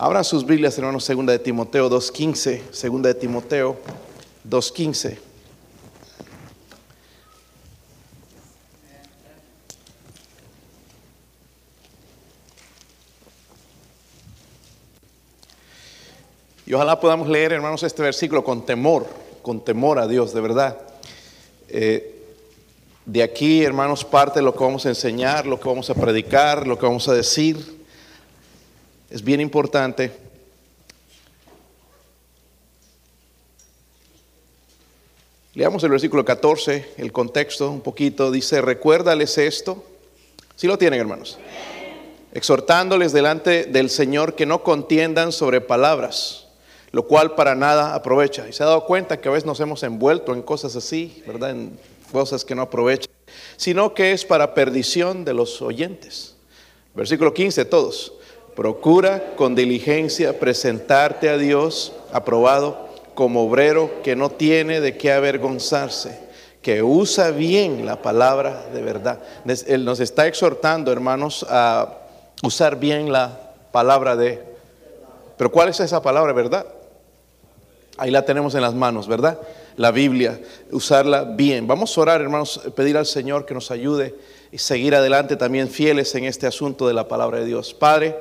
Abran sus Biblias, hermanos, segunda de Timoteo 2.15, segunda de Timoteo 2.15. Y ojalá podamos leer, hermanos, este versículo con temor, con temor a Dios, de verdad. Eh, de aquí, hermanos, parte de lo que vamos a enseñar, lo que vamos a predicar, lo que vamos a decir. Es bien importante. Leamos el versículo 14, el contexto un poquito. Dice, recuérdales esto. Si lo tienen, hermanos. Exhortándoles delante del Señor que no contiendan sobre palabras lo cual para nada aprovecha. Y se ha dado cuenta que a veces nos hemos envuelto en cosas así, ¿verdad? En cosas que no aprovechan, sino que es para perdición de los oyentes. Versículo 15, todos. Procura con diligencia presentarte a Dios aprobado como obrero que no tiene de qué avergonzarse, que usa bien la palabra de verdad. Él nos está exhortando, hermanos, a usar bien la palabra de... Pero ¿cuál es esa palabra verdad? Ahí la tenemos en las manos, ¿verdad? La Biblia, usarla bien. Vamos a orar, hermanos, pedir al Señor que nos ayude y seguir adelante también fieles en este asunto de la palabra de Dios. Padre,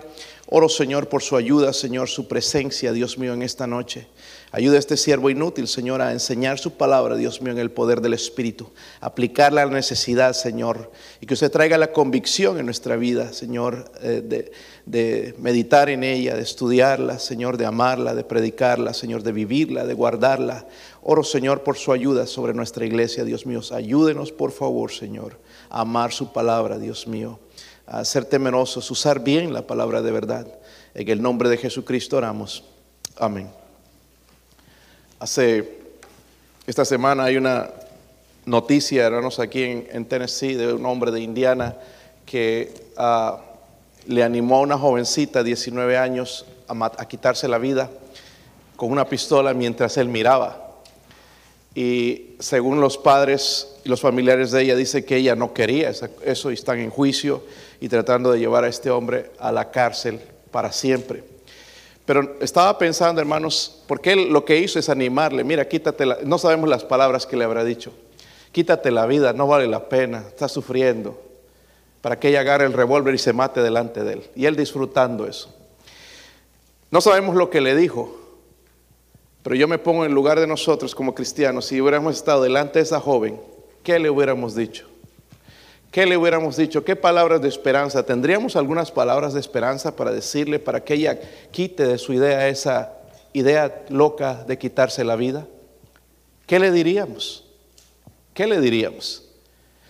oro Señor por su ayuda, Señor, su presencia, Dios mío, en esta noche. Ayuda a este siervo inútil, Señor, a enseñar su palabra, Dios mío, en el poder del Espíritu. Aplicarla a la necesidad, Señor. Y que usted traiga la convicción en nuestra vida, Señor, eh, de, de meditar en ella, de estudiarla, Señor, de amarla, de predicarla, Señor, de vivirla, de guardarla. Oro, Señor, por su ayuda sobre nuestra iglesia, Dios mío. Ayúdenos, por favor, Señor, a amar su palabra, Dios mío. A ser temerosos, usar bien la palabra de verdad. En el nombre de Jesucristo oramos. Amén. Hace esta semana hay una noticia, hermanos, aquí en, Tennessee de un hombre de Indiana que ah, le animó a una jovencita de 19 años a, quitarse la vida con una pistola mientras él miraba. Y según los padres y los familiares de ella, dice que ella no quería eso y están en juicio y tratando de llevar a este hombre a la cárcel para siempre. Pero estaba pensando, hermanos, porque él lo que hizo es animarle, mira, quítate la, no sabemos las palabras que le habrá dicho, quítate la vida, no vale la pena, estás sufriendo, para que ella agarre el revólver y se mate delante de él. Y él disfrutando eso. No sabemos lo que le dijo, pero yo me pongo en lugar de nosotros como cristianos, si hubiéramos estado delante de esa joven, ¿qué le hubiéramos dicho? ¿Qué le hubiéramos dicho? ¿Qué palabras de esperanza? ¿Tendríamos algunas palabras de esperanza para decirle, para que ella quite de su idea esa idea loca de quitarse la vida? ¿Qué le diríamos? ¿Qué le diríamos?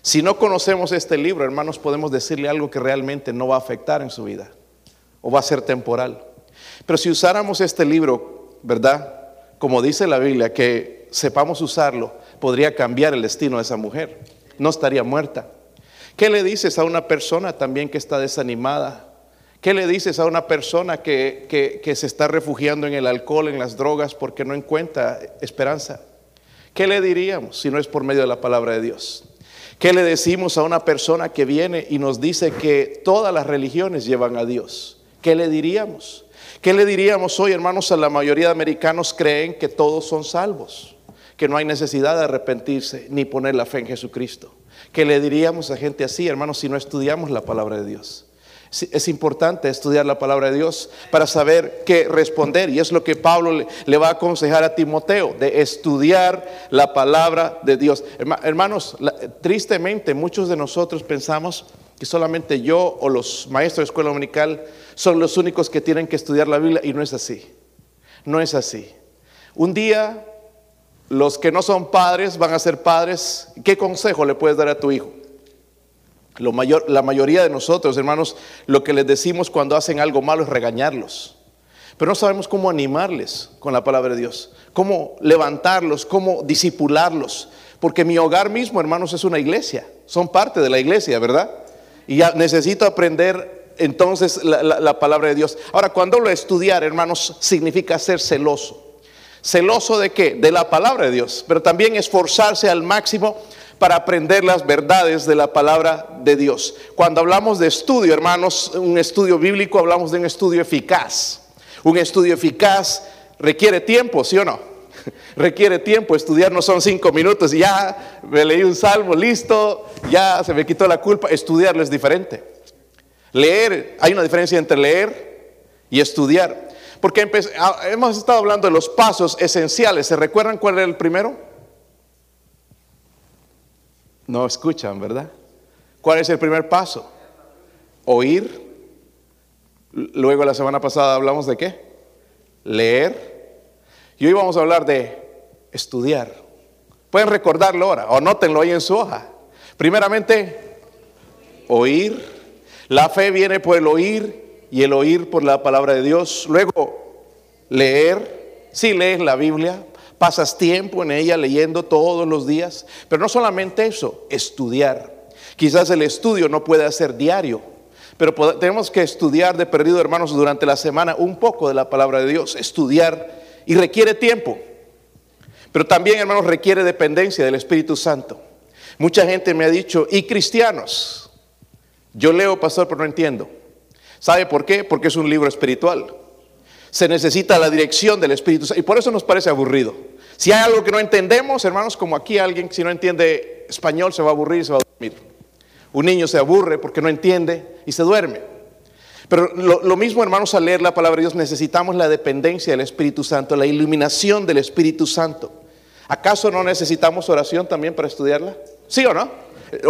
Si no conocemos este libro, hermanos, podemos decirle algo que realmente no va a afectar en su vida o va a ser temporal. Pero si usáramos este libro, ¿verdad? Como dice la Biblia, que sepamos usarlo, podría cambiar el destino de esa mujer. No estaría muerta ¿Qué le dices a una persona también que está desanimada? ¿Qué le dices a una persona que, se está refugiando en el alcohol, en las drogas, porque no encuentra esperanza? ¿Qué le diríamos si no es por medio de la palabra de Dios? ¿Qué le decimos a una persona que viene y nos dice que todas las religiones llevan a Dios? ¿Qué le diríamos? ¿Qué le diríamos hoy, hermanos? A la mayoría de americanos creen que todos son salvos, que no hay necesidad de arrepentirse ni poner la fe en Jesucristo. ¿Qué le diríamos a gente así, hermanos, si no estudiamos la palabra de Dios? Es importante estudiar la palabra de Dios para saber qué responder. Y es lo que Pablo le, va a aconsejar a Timoteo, de estudiar la palabra de Dios. Hermanos, tristemente muchos de nosotros pensamos que solamente yo o los maestros de escuela dominical son los únicos que tienen que estudiar la Biblia y no es así. No es así. Un día los que no son padres van a ser padres. ¿Qué consejo le puedes dar a tu hijo? Mayor, la mayoría de nosotros, hermanos, lo que les decimos cuando hacen algo malo es regañarlos. Pero no sabemos cómo animarles con la palabra de Dios, cómo levantarlos, cómo disipularlos. Porque mi hogar mismo, hermanos, es una iglesia. Son parte de la iglesia, ¿verdad? Y ya necesito aprender entonces la, la palabra de Dios. Ahora, cuando lo estudiar, hermanos, significa ser celoso. ¿Celoso de qué? De la palabra de Dios, pero también esforzarse al máximo para aprender las verdades de la palabra de Dios. Cuando hablamos de estudio, hermanos, un estudio bíblico, hablamos de un estudio eficaz. Un estudio eficaz requiere tiempo, ¿sí o no? Requiere tiempo, estudiar no son cinco minutos ya me leí un salmo, listo, ya se me quitó la culpa. Estudiarlo es diferente. Leer, hay una diferencia entre leer y estudiar. Porque ah, hemos estado hablando de los pasos esenciales. ¿Se recuerdan cuál era el primero? No escuchan, ¿verdad? ¿Cuál es el primer paso? Oír. Luego la semana pasada hablamos de qué? Leer. Y hoy vamos a hablar de estudiar. Pueden recordarlo ahora o nótenlo ahí en su hoja. Primeramente, oír. La fe viene por el oír y el oír por la palabra de Dios. Luego, leer. Si lees la Biblia, pasas tiempo en ella leyendo todos los días. Pero no solamente eso, estudiar. Quizás el estudio no puede ser diario, pero tenemos que estudiar de perdido, hermanos, durante la semana un poco de la palabra de Dios. Estudiar y requiere tiempo. Pero también, hermanos, requiere dependencia del Espíritu Santo. Mucha gente me ha dicho, ¿y cristianos? Yo leo, pastor, pero no entiendo. ¿Sabe por qué? Porque es un libro espiritual. Se necesita la dirección del Espíritu. Y por eso nos parece aburrido. Si hay algo que no entendemos, hermanos, como aquí alguien, si no entiende español, se va a aburrir y se va a dormir. Un niño se aburre porque no entiende y se duerme. Pero lo, lo, mismo, hermanos, al leer la palabra de Dios, necesitamos la dependencia del Espíritu Santo, la iluminación del Espíritu Santo. ¿Acaso no necesitamos oración también para estudiarla? ¿Sí o no?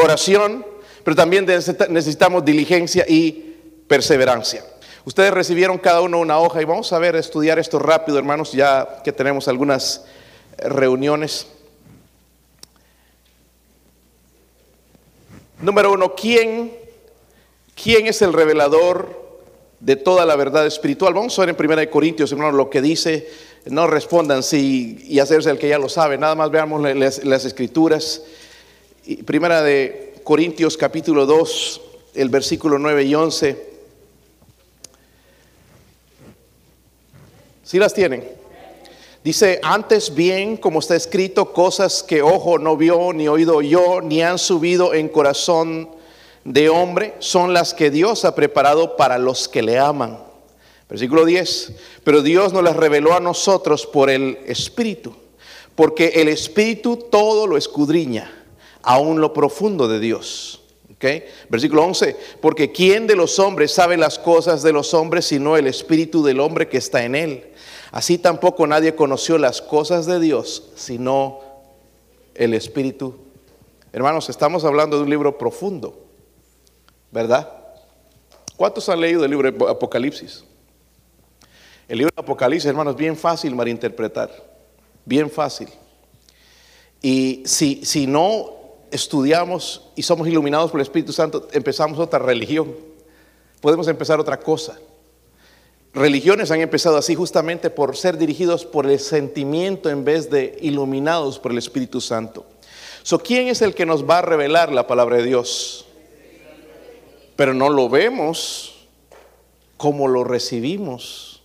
Oración, pero también necesitamos diligencia y perseverancia. Ustedes recibieron cada uno una hoja y vamos a ver, estudiar esto rápido, hermanos, ya que tenemos algunas reuniones. Número uno, ¿quién, quién es el revelador de toda la verdad espiritual? Vamos a ver en 1 Corintios, hermanos, lo que dice no respondan sí y hacerse el que ya lo sabe. Nada más veamos las, escrituras. Primera de Corintios capítulo 2, el versículo 9 y 11. ¿Sí las tienen? Dice, antes bien, como está escrito, cosas que ojo no vio, ni oído yo, ni han subido en corazón de hombre, son las que Dios ha preparado para los que le aman. Versículo 10. Pero Dios nos las reveló a nosotros por el Espíritu, porque el Espíritu todo lo escudriña, aún lo profundo de Dios. ¿Okay? Versículo 11. Porque ¿quién de los hombres sabe las cosas de los hombres sino el Espíritu del hombre que está en él? Así tampoco nadie conoció las cosas de Dios sino el Espíritu. Hermanos, estamos hablando de un libro profundo, ¿verdad? ¿Cuántos han leído el libro de Apocalipsis? El libro de Apocalipsis, hermanos, bien fácil malinterpretar, bien fácil. Y si, si no estudiamos y somos iluminados por el Espíritu Santo, empezamos otra religión. Podemos empezar otra cosa. Religiones han empezado así justamente por ser dirigidos por el sentimiento en vez de iluminados por el Espíritu Santo. So, ¿Quién es el que nos va a revelar la palabra de Dios? Pero no lo vemos como lo recibimos.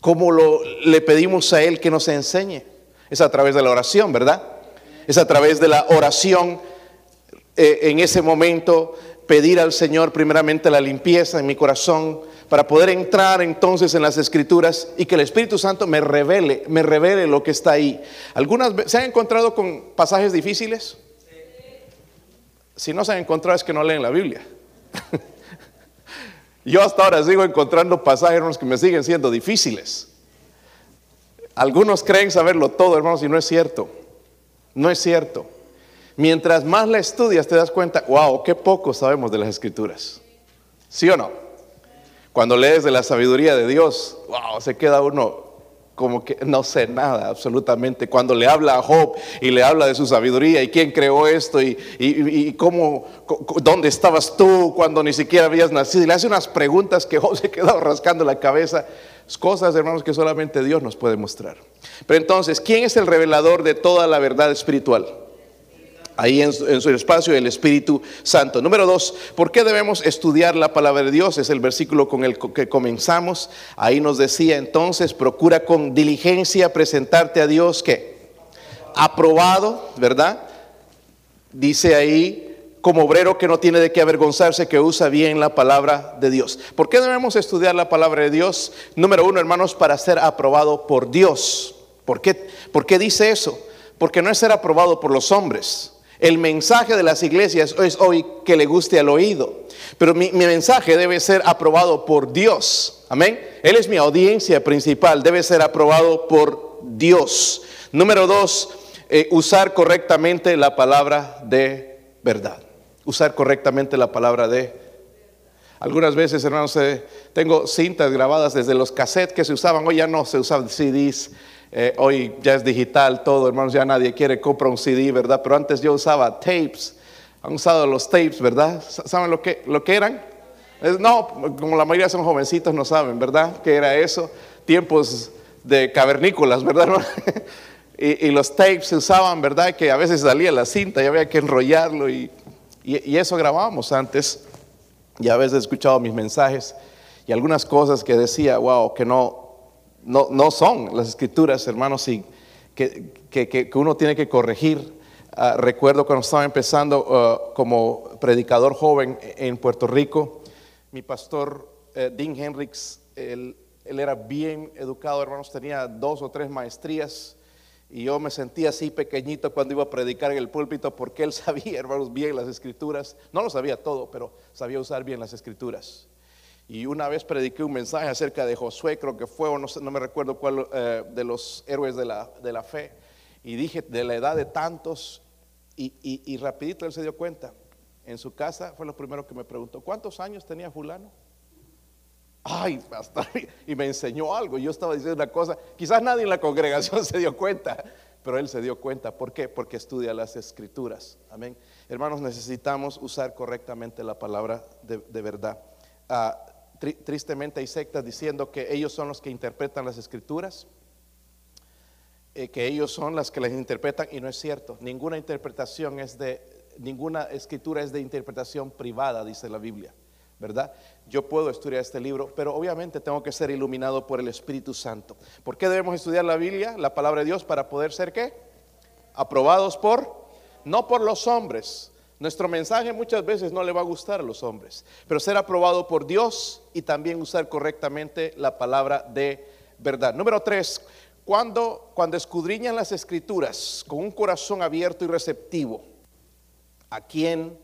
¿Cómo lo, le pedimos a Él que nos enseñe? Es a través de la oración, ¿verdad? Es a través de la oración eh, en ese momento pedir al Señor primeramente la limpieza en mi corazón para poder entrar entonces en las escrituras y que el Espíritu Santo me revele, me revele lo que está ahí. ¿Algunas se han encontrado con pasajes difíciles? Si no se han encontrado es que no leen la Biblia. Yo hasta ahora sigo encontrando pasajes que me siguen siendo difíciles. Algunos creen saberlo todo, hermanos, y no es cierto. No es cierto. Mientras más la estudias, te das cuenta, wow, qué poco sabemos de las escrituras. ¿Sí o no? Cuando lees de la sabiduría de Dios, wow, se queda uno como que no sé nada absolutamente. Cuando le habla a Job y le habla de su sabiduría y quién creó esto y, cómo, dónde estabas tú cuando ni siquiera habías nacido. Y le hace unas preguntas que Job se quedó rascando la cabeza. Cosas, hermanos, que solamente Dios nos puede mostrar. Pero entonces, ¿quién es el revelador de toda la verdad espiritual? Ahí en su, espacio el Espíritu Santo. Número dos, ¿por qué debemos estudiar la palabra de Dios? Es el versículo con el que comenzamos. Ahí nos decía entonces, procura con diligencia presentarte a Dios que aprobado, ¿verdad? Dice ahí, como obrero que no tiene de qué avergonzarse, que usa bien la palabra de Dios. ¿Por qué debemos estudiar la palabra de Dios? Número uno, hermanos, para ser aprobado por Dios. ¿Por qué, ¿Por qué dice eso? Porque no es ser aprobado por los hombres. El mensaje de las iglesias es hoy que le guste al oído. Pero mi, mensaje debe ser aprobado por Dios. Amén. Él es mi audiencia principal. Debe ser aprobado por Dios. Número dos, eh, usar correctamente la palabra de verdad usar correctamente la palabra de. Algunas veces, hermanos, eh, tengo cintas grabadas desde los cassettes que se usaban, hoy ya no se usan CDs, eh, hoy ya es digital todo, hermanos, ya nadie quiere comprar un CD, ¿verdad? Pero antes yo usaba tapes, han usado los tapes, ¿verdad? ¿Saben lo que, lo que eran? no, como la mayoría son jovencitos, no saben, ¿verdad? ¿Qué era eso? Tiempos de cavernícolas, ¿verdad? y, y, los tapes se usaban, ¿verdad? Que a veces salía la cinta y había que enrollarlo y y, eso grabábamos antes. Y a veces he escuchado mis mensajes y algunas cosas que decía, wow, que no, no, no son las escrituras, hermanos, y que, que, que uno tiene que corregir. Ah, recuerdo cuando estaba empezando ah, como predicador joven en Puerto Rico, mi pastor eh, Dean Hendricks, él, él, era bien educado, hermanos, tenía dos o tres maestrías y yo me sentía así pequeñito cuando iba a predicar en el púlpito porque él sabía, hermanos, bien las escrituras. No lo sabía todo, pero sabía usar bien las escrituras. Y una vez prediqué un mensaje acerca de Josué, creo que fue, o no, no me recuerdo cuál, eh, de los héroes de la, de la, fe. Y dije, de la edad de tantos, y, y rapidito él se dio cuenta. En su casa fue lo primero que me preguntó, ¿cuántos años tenía fulano? Ay, y me enseñó algo. Yo estaba diciendo una cosa, quizás nadie en la congregación se dio cuenta, pero él se dio cuenta. ¿Por qué? Porque estudia las escrituras. Amén. Hermanos, necesitamos usar correctamente la palabra de, verdad. Ah, tristemente hay sectas diciendo que ellos son los que interpretan las escrituras, eh, que ellos son las que las interpretan y no es cierto. Ninguna interpretación es de, ninguna escritura es de interpretación privada, dice la Biblia. ¿verdad? Yo puedo estudiar este libro, pero obviamente tengo que ser iluminado por el Espíritu Santo. ¿Por qué debemos estudiar la Biblia, la palabra de Dios, para poder ser qué? Aprobados por, no por los hombres. Nuestro mensaje muchas veces no le va a gustar a los hombres, pero ser aprobado por Dios y también usar correctamente la palabra de verdad. Número tres, cuando, cuando escudriñan las escrituras con un corazón abierto y receptivo, ¿a quién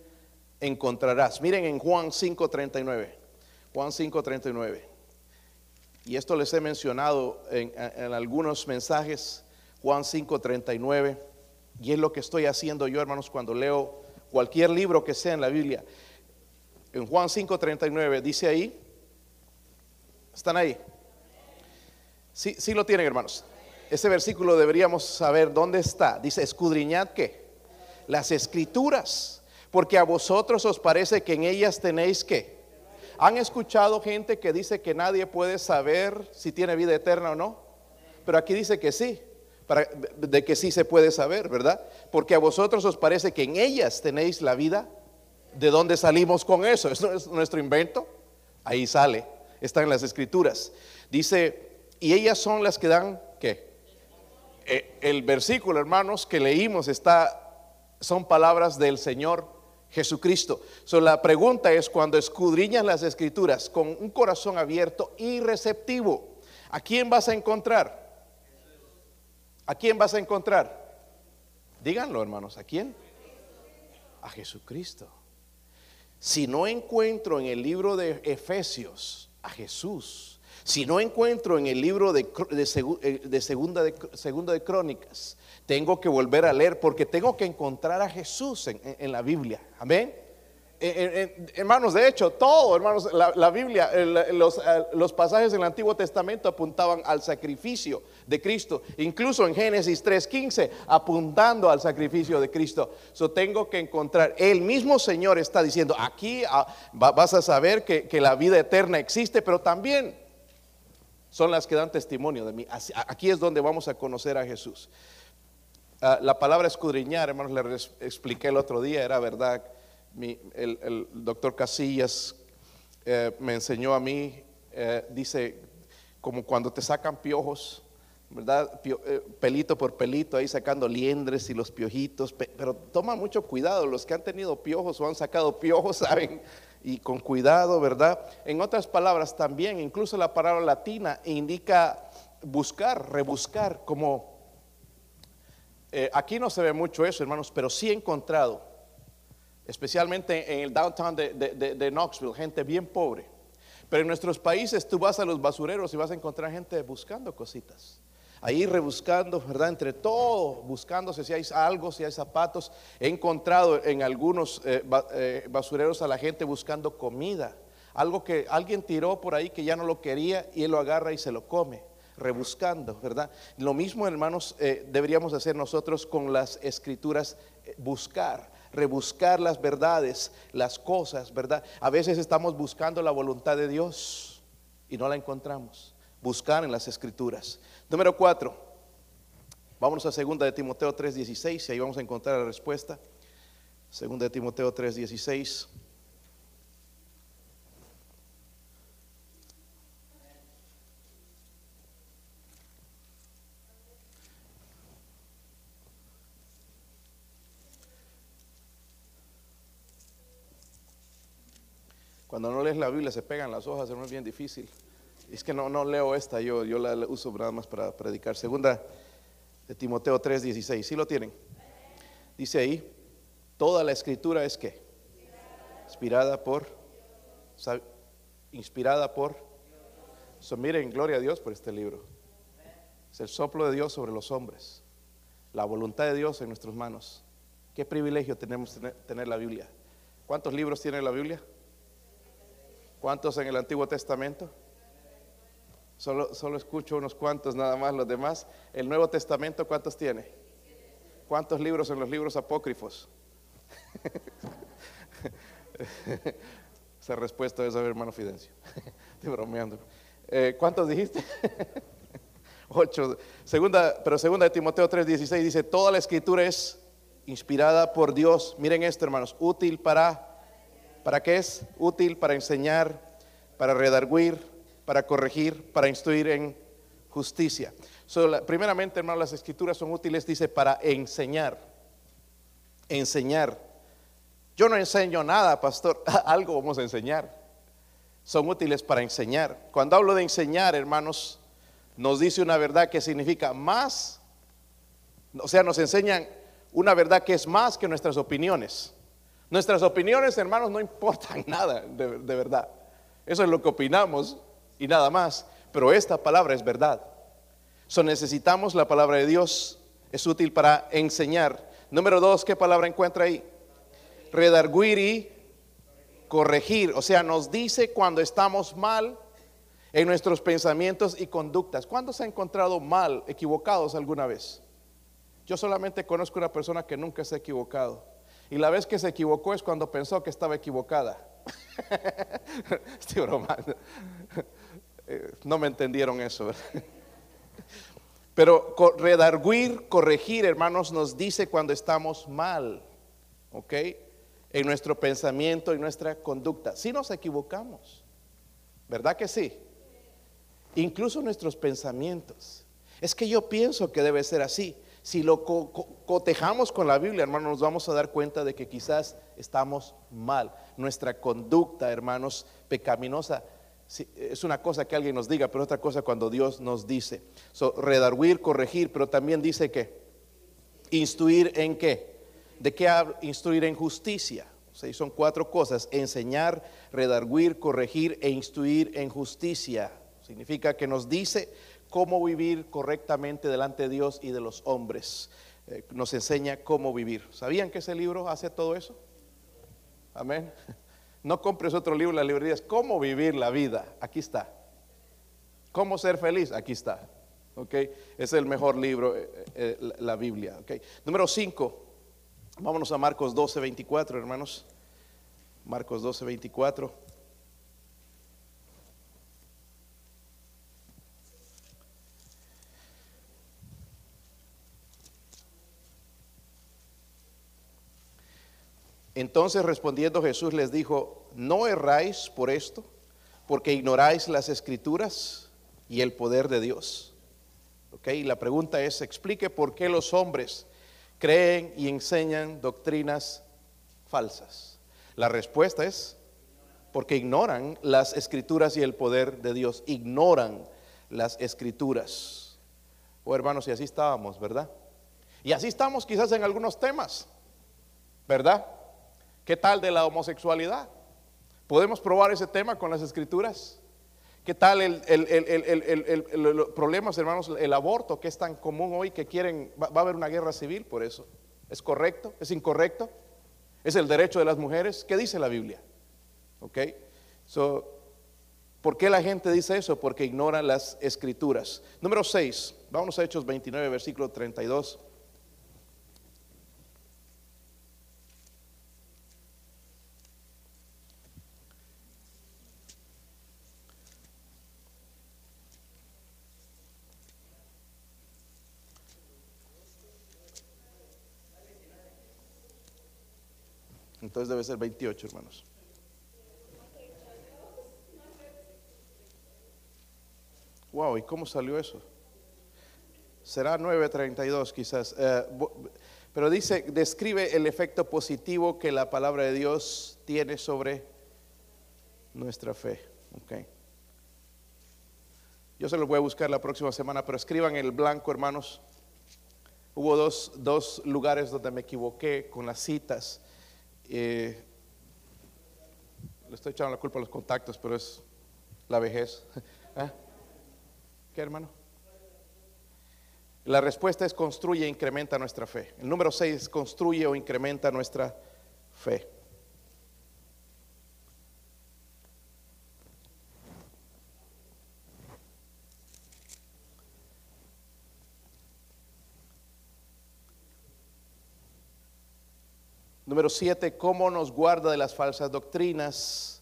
encontrarás. Miren en Juan 5:39. Juan 5:39. Y esto les he mencionado en, algunos mensajes. Juan 5:39. Y es lo que estoy haciendo yo, hermanos, cuando leo cualquier libro que sea en la Biblia. En Juan 5:39 dice ahí. ¿Están ahí? Sí, sí lo tienen, hermanos. Ese versículo deberíamos saber dónde está. Dice, escudriñad que las escrituras porque a vosotros os parece que en ellas tenéis que. ¿Han escuchado gente que dice que nadie puede saber si tiene vida eterna o no? Pero aquí dice que sí, de que sí se puede saber, ¿verdad? Porque a vosotros os parece que en ellas tenéis la vida. ¿De dónde salimos con eso? ¿Es nuestro invento? Ahí sale, está en las escrituras. Dice, y ellas son las que dan, ¿qué? Eh, el versículo, hermanos, que leímos está, son palabras del Señor Jesucristo. So, la pregunta es cuando escudriñas las escrituras con un corazón abierto y receptivo, ¿a quién vas a encontrar? ¿A quién vas a encontrar? Díganlo, hermanos, ¿a quién? A Jesucristo. Si no encuentro en el libro de Efesios a Jesús, si no encuentro en el libro de, eh, segunda, de, segunda de Crónicas tengo que volver a leer porque tengo que encontrar a Jesús en, la Biblia. Amén. Hermanos, de hecho, todo, hermanos, la, Biblia, los, los, pasajes del Antiguo Testamento apuntaban al sacrificio de Cristo, incluso en Génesis 3:15, apuntando al sacrificio de Cristo. So tengo que encontrar, el mismo Señor está diciendo, aquí ah, vas a saber que, que la vida eterna existe, pero también son las que dan testimonio de mí. Aquí es donde vamos a conocer a Jesús. Ah, la palabra escudriñar, hermanos, le expliqué el otro día, era verdad. El, doctor Casillas eh, me enseñó a mí, eh, dice, como cuando te sacan piojos, ¿verdad? Eh, pelito por pelito, ahí sacando liendres y los piojitos, pero toma mucho cuidado, los que han tenido piojos o han sacado piojos saben, y con cuidado, ¿verdad? En otras palabras, también, incluso la palabra latina indica buscar, rebuscar, como aquí no se ve mucho eso, hermanos, pero sí he encontrado, especialmente en el downtown de, de Knoxville, gente bien pobre. Pero en nuestros países tú vas a los basureros y vas a encontrar gente buscando cositas ahí rebuscando, ¿verdad? Entre todo, buscando si hay algo, si hay zapatos. He encontrado en algunos eh, eh, basureros a la gente buscando comida. Algo que alguien tiró por ahí que ya no lo quería y él lo agarra y se lo come, rebuscando, ¿verdad? Lo mismo, hermanos, eh, deberíamos hacer nosotros con las escrituras, buscar, rebuscar las verdades, las cosas, ¿verdad? A veces estamos buscando la voluntad de Dios y no la encontramos. Buscar en las escrituras. Número cuatro, vámonos a segunda de Timoteo 3.16 y ahí vamos a encontrar la respuesta. Segunda de Timoteo 3.16. Cuando no lees la Biblia se pegan las hojas, es bien difícil. Es que no, no leo esta, yo, yo la uso nada más para predicar. Segunda de Timoteo 3:16. ¿Sí lo tienen? Dice ahí, toda la escritura es que inspirada por, inspirada por. So, miren, gloria a Dios por este libro. Es el soplo de Dios sobre los hombres, la voluntad de Dios en nuestras manos. Qué privilegio tenemos tener, tener la Biblia. ¿Cuántos libros tiene la Biblia? ¿Cuántos en el Antiguo Testamento? Solo, solo escucho unos cuantos nada más, los demás. ¿El Nuevo Testamento cuántos tiene? ¿Cuántos libros en los libros apócrifos? Esa respuesta es a ver, hermano Fidencio. Estoy bromeando. Eh, ¿Cuántos dijiste? Ocho. Segunda, pero segunda de Timoteo 3:16 dice, toda la escritura es inspirada por Dios. Miren esto, hermanos, útil para, ¿para qué es? Útil para enseñar, para redarguir, para corregir, para instruir en justicia. primeramente, hermano, las escrituras son útiles, dice, para enseñar. Enseñar. Yo no enseño nada, pastor, algo vamos a enseñar. Son útiles para enseñar. Cuando hablo de enseñar, hermanos, nos dice una verdad que significa más, o sea, nos enseñan una verdad que es más que nuestras opiniones. Nuestras opiniones, hermanos, no importan nada, de, de verdad. Eso es lo que opinamos y nada más. Pero esta palabra es verdad. So necesitamos la palabra de Dios. Es útil para enseñar. Número dos, ¿qué palabra encuentra ahí? Redarguir y corregir. O sea, nos dice cuando estamos mal en nuestros pensamientos y conductas. ¿Cuándo se ha encontrado mal, equivocados alguna vez? Yo solamente conozco una persona que nunca se ha equivocado. Y la vez que se equivocó es cuando pensó que estaba equivocada. Estoy bromando. Eh, no me entendieron eso. Pero redarguir, corregir, hermanos, nos dice cuando estamos mal, ¿ok? En nuestro pensamiento y nuestra conducta. Si nos equivocamos, ¿verdad que sí? Incluso nuestros pensamientos. Es que yo pienso que debe ser así. Si lo cotejamos con la Biblia, hermanos, nos vamos a dar cuenta de que quizás estamos mal. Nuestra conducta, hermanos, pecaminosa es una cosa que alguien nos diga, pero otra cosa cuando Dios nos dice. So, redarguir, corregir, pero también dice que instruir en qué. ¿De qué instruir en justicia? O son cuatro cosas, enseñar, redarguir, corregir e instruir en justicia. Significa que nos dice cómo vivir correctamente delante de Dios y de los hombres. Eh, nos enseña cómo vivir. ¿Sabían que ese libro hace todo eso? Amén. No compres otro libro en la librería, es cómo vivir la vida. Aquí está. Cómo ser feliz, aquí está. ¿Ok? Es el mejor libro, eh, eh, la Biblia. ¿Ok? Número 5. Vámonos a Marcos 12, 24, hermanos. Marcos 12, 24. Entonces respondiendo Jesús les dijo, no erráis por esto, porque ignoráis las escrituras y el poder de Dios. ¿Ok? Y la pregunta es, explique por qué los hombres creen y enseñan doctrinas falsas. La respuesta es porque ignoran las escrituras y el poder de Dios, ignoran las escrituras. Oh hermanos, y así estábamos, ¿verdad? Y así estamos quizás en algunos temas, ¿verdad? ¿Qué tal de la homosexualidad? ¿Podemos probar ese tema con las escrituras? ¿Qué tal el, el, problemas, hermanos, el aborto que es tan común hoy que quieren, va, a haber una guerra civil por eso? ¿Es correcto? ¿Es incorrecto? ¿Es el derecho de las mujeres? ¿Qué dice la Biblia? ¿Ok? So, ¿Por qué la gente dice eso? Porque ignora las escrituras. Número 6, vamos a Hechos 29, versículo 32. Entonces debe ser 28, hermanos. Wow, ¿y cómo salió eso? Será 9.32 quizás. Eh, pero dice, describe el efecto positivo que la palabra de Dios tiene sobre nuestra fe. Okay. Yo se lo voy a buscar la próxima semana, pero escriban el blanco, hermanos. Hubo dos, dos lugares donde me equivoqué con las citas. Eh, le estoy echando la culpa a los contactos, pero es la vejez. ¿Ah? ¿Qué hermano? La respuesta es construye e incrementa nuestra fe. El número 6 construye o incrementa nuestra fe. Número siete, ¿cómo nos guarda de las falsas doctrinas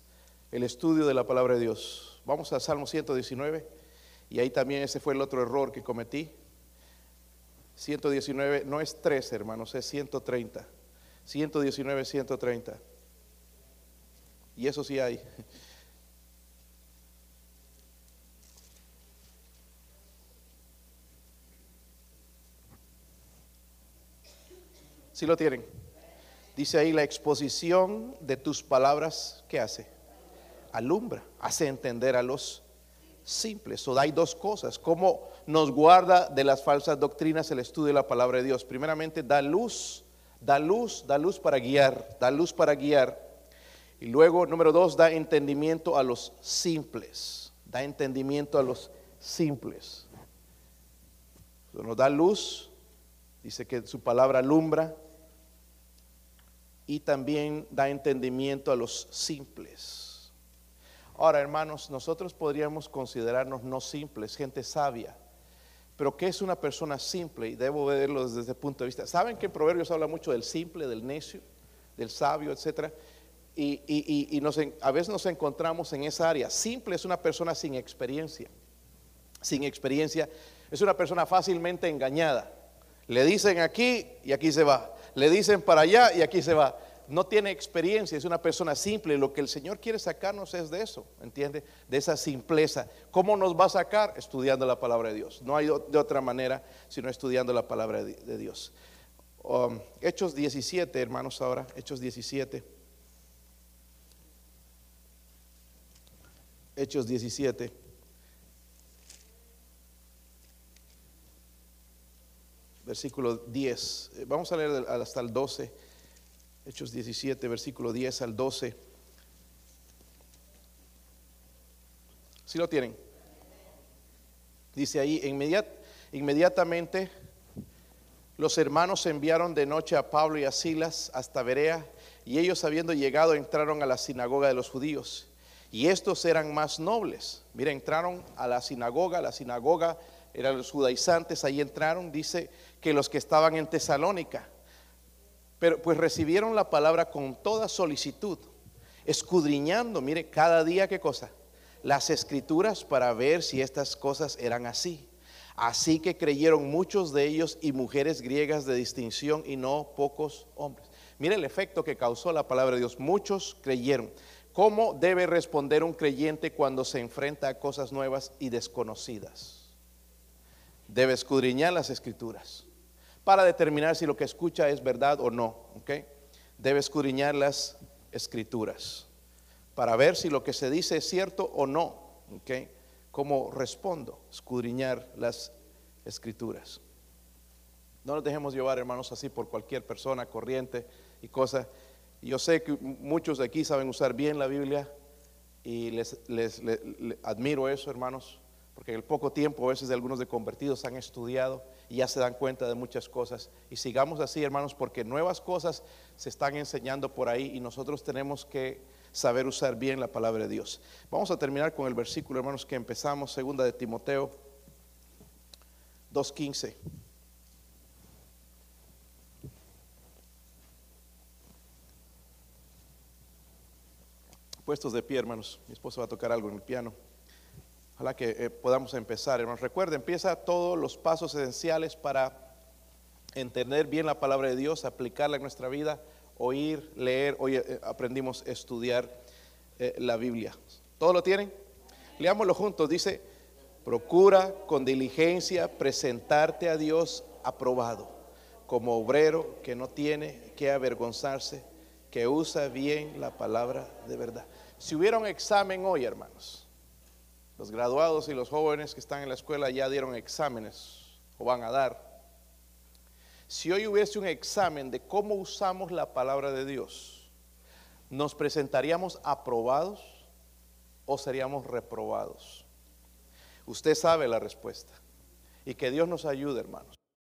el estudio de la palabra de Dios? Vamos a Salmo 119 y ahí también ese fue el otro error que cometí. 119 no es 3, hermanos, es 130. 119, 130. Y eso sí hay. Si ¿Sí lo tienen. Dice ahí la exposición de tus palabras, ¿qué hace? Alumbra, hace entender a los simples. O hay dos cosas. ¿Cómo nos guarda de las falsas doctrinas el estudio de la palabra de Dios? Primeramente, da luz, da luz, da luz para guiar, da luz para guiar. Y luego, número dos, da entendimiento a los simples. Da entendimiento a los simples. Nos da luz, dice que su palabra alumbra, y también da entendimiento a los simples. Ahora, hermanos, nosotros podríamos considerarnos no simples, gente sabia. Pero ¿qué es una persona simple? Y debo verlo desde ese punto de vista. ¿Saben que en Proverbios habla mucho del simple, del necio, del sabio, etcétera? Y, a veces nos encontramos en esa área. Simple es una persona sin experiencia. Sin experiencia es una persona fácilmente engañada. Le dicen aquí y aquí se va le dicen para allá y aquí se va. No tiene experiencia, es una persona simple. Lo que el Señor quiere sacarnos es de eso, ¿entiende? De esa simpleza. ¿Cómo nos va a sacar? Estudiando la palabra de Dios. No hay de otra manera sino estudiando la palabra de Dios. Um, Hechos 17, hermanos, ahora. Hechos 17. Hechos 17. Versículo 10. Eh, vamos a leer hasta el 12. Hechos 17, versículo 10 al 12. Si lo tienen? Dice ahí, inmediatamente los hermanos enviaron de noche a Pablo y a Silas hasta Berea, y ellos habiendo llegado entraron a la sinagoga de los judíos. Y estos eran más nobles. Mira, entraron a la sinagoga, la sinagoga eran los judaizantes, ahí entraron, dice que los que estaban en Tesalónica, pero pues recibieron la palabra con toda solicitud, escudriñando, mire, cada día qué cosa, las escrituras para ver si estas cosas eran así. Así que creyeron muchos de ellos y mujeres griegas de distinción y no pocos hombres. Mire el efecto que causó la palabra de Dios. Muchos creyeron. ¿Cómo debe responder un creyente cuando se enfrenta a cosas nuevas y desconocidas? Debe escudriñar las escrituras para determinar si lo que escucha es verdad o no. Debe escudriñar las escrituras para ver si lo que se dice es cierto o no. ¿ok? ¿Cómo respondo? Escudriñar las escrituras. No nos dejemos llevar, hermanos, así por cualquier persona corriente y cosa. Yo sé que muchos de aquí saben usar bien la Biblia y les, les- le- le- admiro eso, hermanos, porque en el poco tiempo a veces de algunos de convertidos han estudiado y ya se dan cuenta de muchas cosas. Y sigamos así, hermanos, porque nuevas cosas se están enseñando por ahí y nosotros tenemos que saber usar bien la palabra de Dios. Vamos a terminar con el versículo, hermanos, que empezamos, segunda de Timoteo 2.15. Puestos de pie, hermanos. Mi esposa va a tocar algo en el piano. Ojalá que eh, podamos empezar, hermanos. Recuerden, empieza todos los pasos esenciales para entender bien la palabra de Dios, aplicarla en nuestra vida, oír, leer. Hoy eh, aprendimos a estudiar eh, la Biblia. ¿Todo lo tienen? Leámoslo juntos. Dice, procura con diligencia presentarte a Dios aprobado, como obrero que no tiene que avergonzarse, que usa bien la palabra de verdad. Si hubiera un examen hoy, hermanos, los graduados y los jóvenes que están en la escuela ya dieron exámenes o van a dar. Si hoy hubiese un examen de cómo usamos la palabra de Dios, ¿nos presentaríamos aprobados o seríamos reprobados? Usted sabe la respuesta. Y que Dios nos ayude, hermanos.